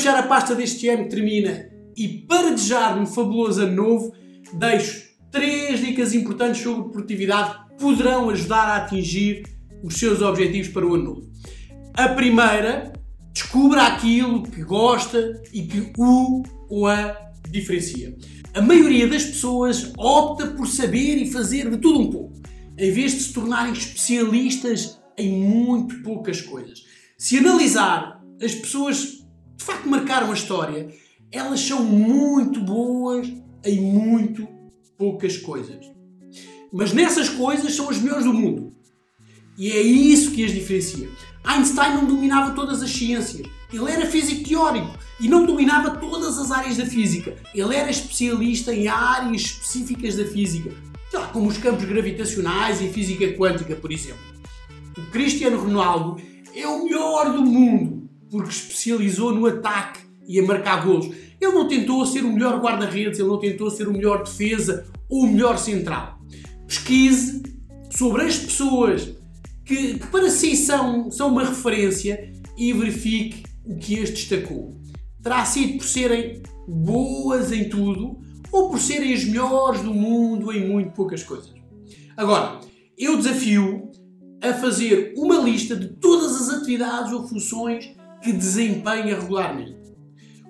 fechar a pasta deste ano que termina e para desejar um fabuloso ano novo, deixo três dicas importantes sobre produtividade que poderão ajudar a atingir os seus objetivos para o ano novo. A primeira, descubra aquilo que gosta e que o ou a diferencia. A maioria das pessoas opta por saber e fazer de tudo um pouco, em vez de se tornarem especialistas em muito poucas coisas. Se analisar as pessoas facto marcaram a história, elas são muito boas em muito poucas coisas. Mas nessas coisas são as melhores do mundo. E é isso que as diferencia. Einstein não dominava todas as ciências. Ele era físico teórico e não dominava todas as áreas da física. Ele era especialista em áreas específicas da física, como os campos gravitacionais e física quântica, por exemplo. O Cristiano Ronaldo é o melhor do mundo porque especializou no ataque e a marcar golos. Ele não tentou ser o melhor guarda-redes, ele não tentou ser o melhor defesa ou o melhor central. Pesquise sobre as pessoas que, que para si são, são uma referência e verifique o que as destacou. Terá sido por serem boas em tudo ou por serem as melhores do mundo em muito poucas coisas. Agora, eu desafio a fazer uma lista de todas as atividades ou funções que desempenha regularmente.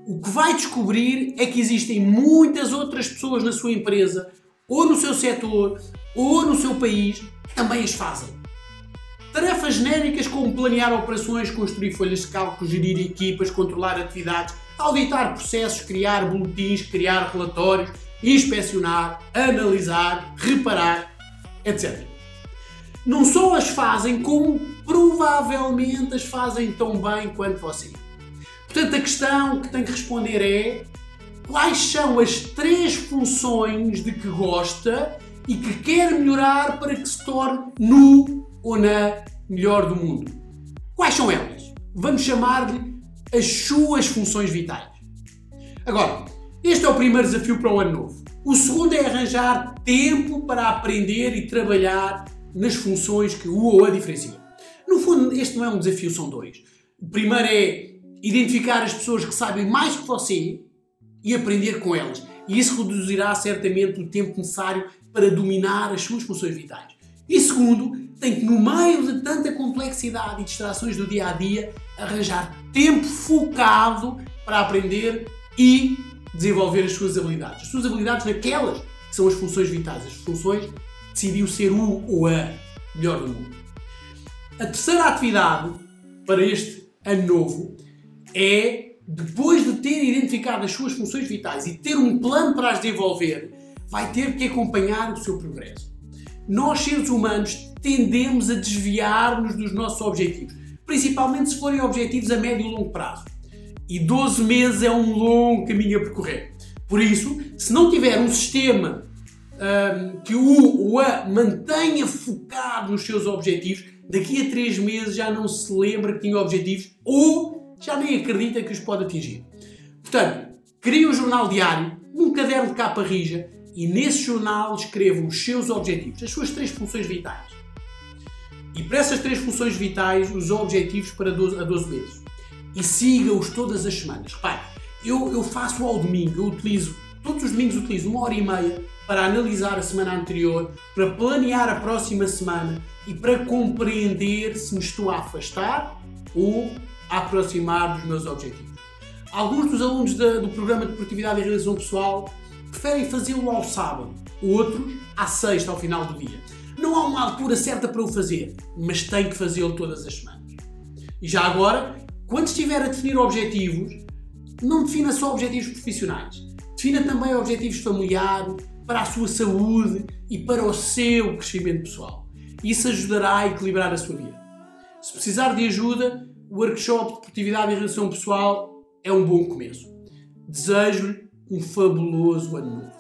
O que vai descobrir é que existem muitas outras pessoas na sua empresa, ou no seu setor, ou no seu país, que também as fazem. Tarefas genéricas como planear operações, construir folhas de cálculo, gerir equipas, controlar atividades, auditar processos, criar boletins, criar relatórios, inspecionar, analisar, reparar, etc. Não só as fazem, como provavelmente as fazem tão bem quanto você. Portanto, a questão que tem que responder é quais são as três funções de que gosta e que quer melhorar para que se torne no ou na melhor do mundo. Quais são elas? Vamos chamar-lhe as suas funções vitais. Agora, este é o primeiro desafio para o ano novo. O segundo é arranjar tempo para aprender e trabalhar nas funções que o ou a diferenciam. No fundo, este não é um desafio, são dois. O primeiro é identificar as pessoas que sabem mais que você e aprender com elas. E isso reduzirá certamente o tempo necessário para dominar as suas funções vitais. E segundo, tem que, no meio de tanta complexidade e distrações do dia a dia, arranjar tempo focado para aprender e desenvolver as suas habilidades. As suas habilidades naquelas que são as funções vitais, as funções que decidiu ser o ou a melhor do mundo. A terceira atividade para este ano novo é, depois de ter identificado as suas funções vitais e ter um plano para as desenvolver, vai ter que acompanhar o seu progresso nós, seres humanos, tendemos a desviar-nos dos nossos objetivos, principalmente se forem objetivos a médio e longo prazo. E 12 meses é um longo caminho a percorrer. Por isso, se não tiver um sistema um, que o a mantenha focado nos seus objetivos, daqui a 3 meses já não se lembra que tinha objetivos ou já nem acredita que os pode atingir. Portanto, crie um jornal diário, um caderno de capa rija e nesse jornal escrevam os seus objetivos, as suas três funções vitais. E para essas três funções vitais, os objetivos para 12, a 12 meses. E siga-os todas as semanas. Repare, eu, eu faço ao domingo, eu utilizo, todos os domingos utilizo uma hora e meia para analisar a semana anterior, para planear a próxima semana e para compreender se me estou a afastar ou a aproximar dos meus objetivos. Alguns dos alunos da, do programa de produtividade e realização pessoal preferem fazê-lo ao sábado, outros à sexta, ao final do dia. Não há uma altura certa para o fazer, mas tem que fazê-lo todas as semanas. E já agora, quando estiver a definir objetivos, não defina só objetivos profissionais. Defina também objetivos familiares, para a sua saúde e para o seu crescimento pessoal. Isso ajudará a equilibrar a sua vida. Se precisar de ajuda, o workshop de produtividade e relação pessoal é um bom começo. Desejo-lhe um fabuloso ano novo.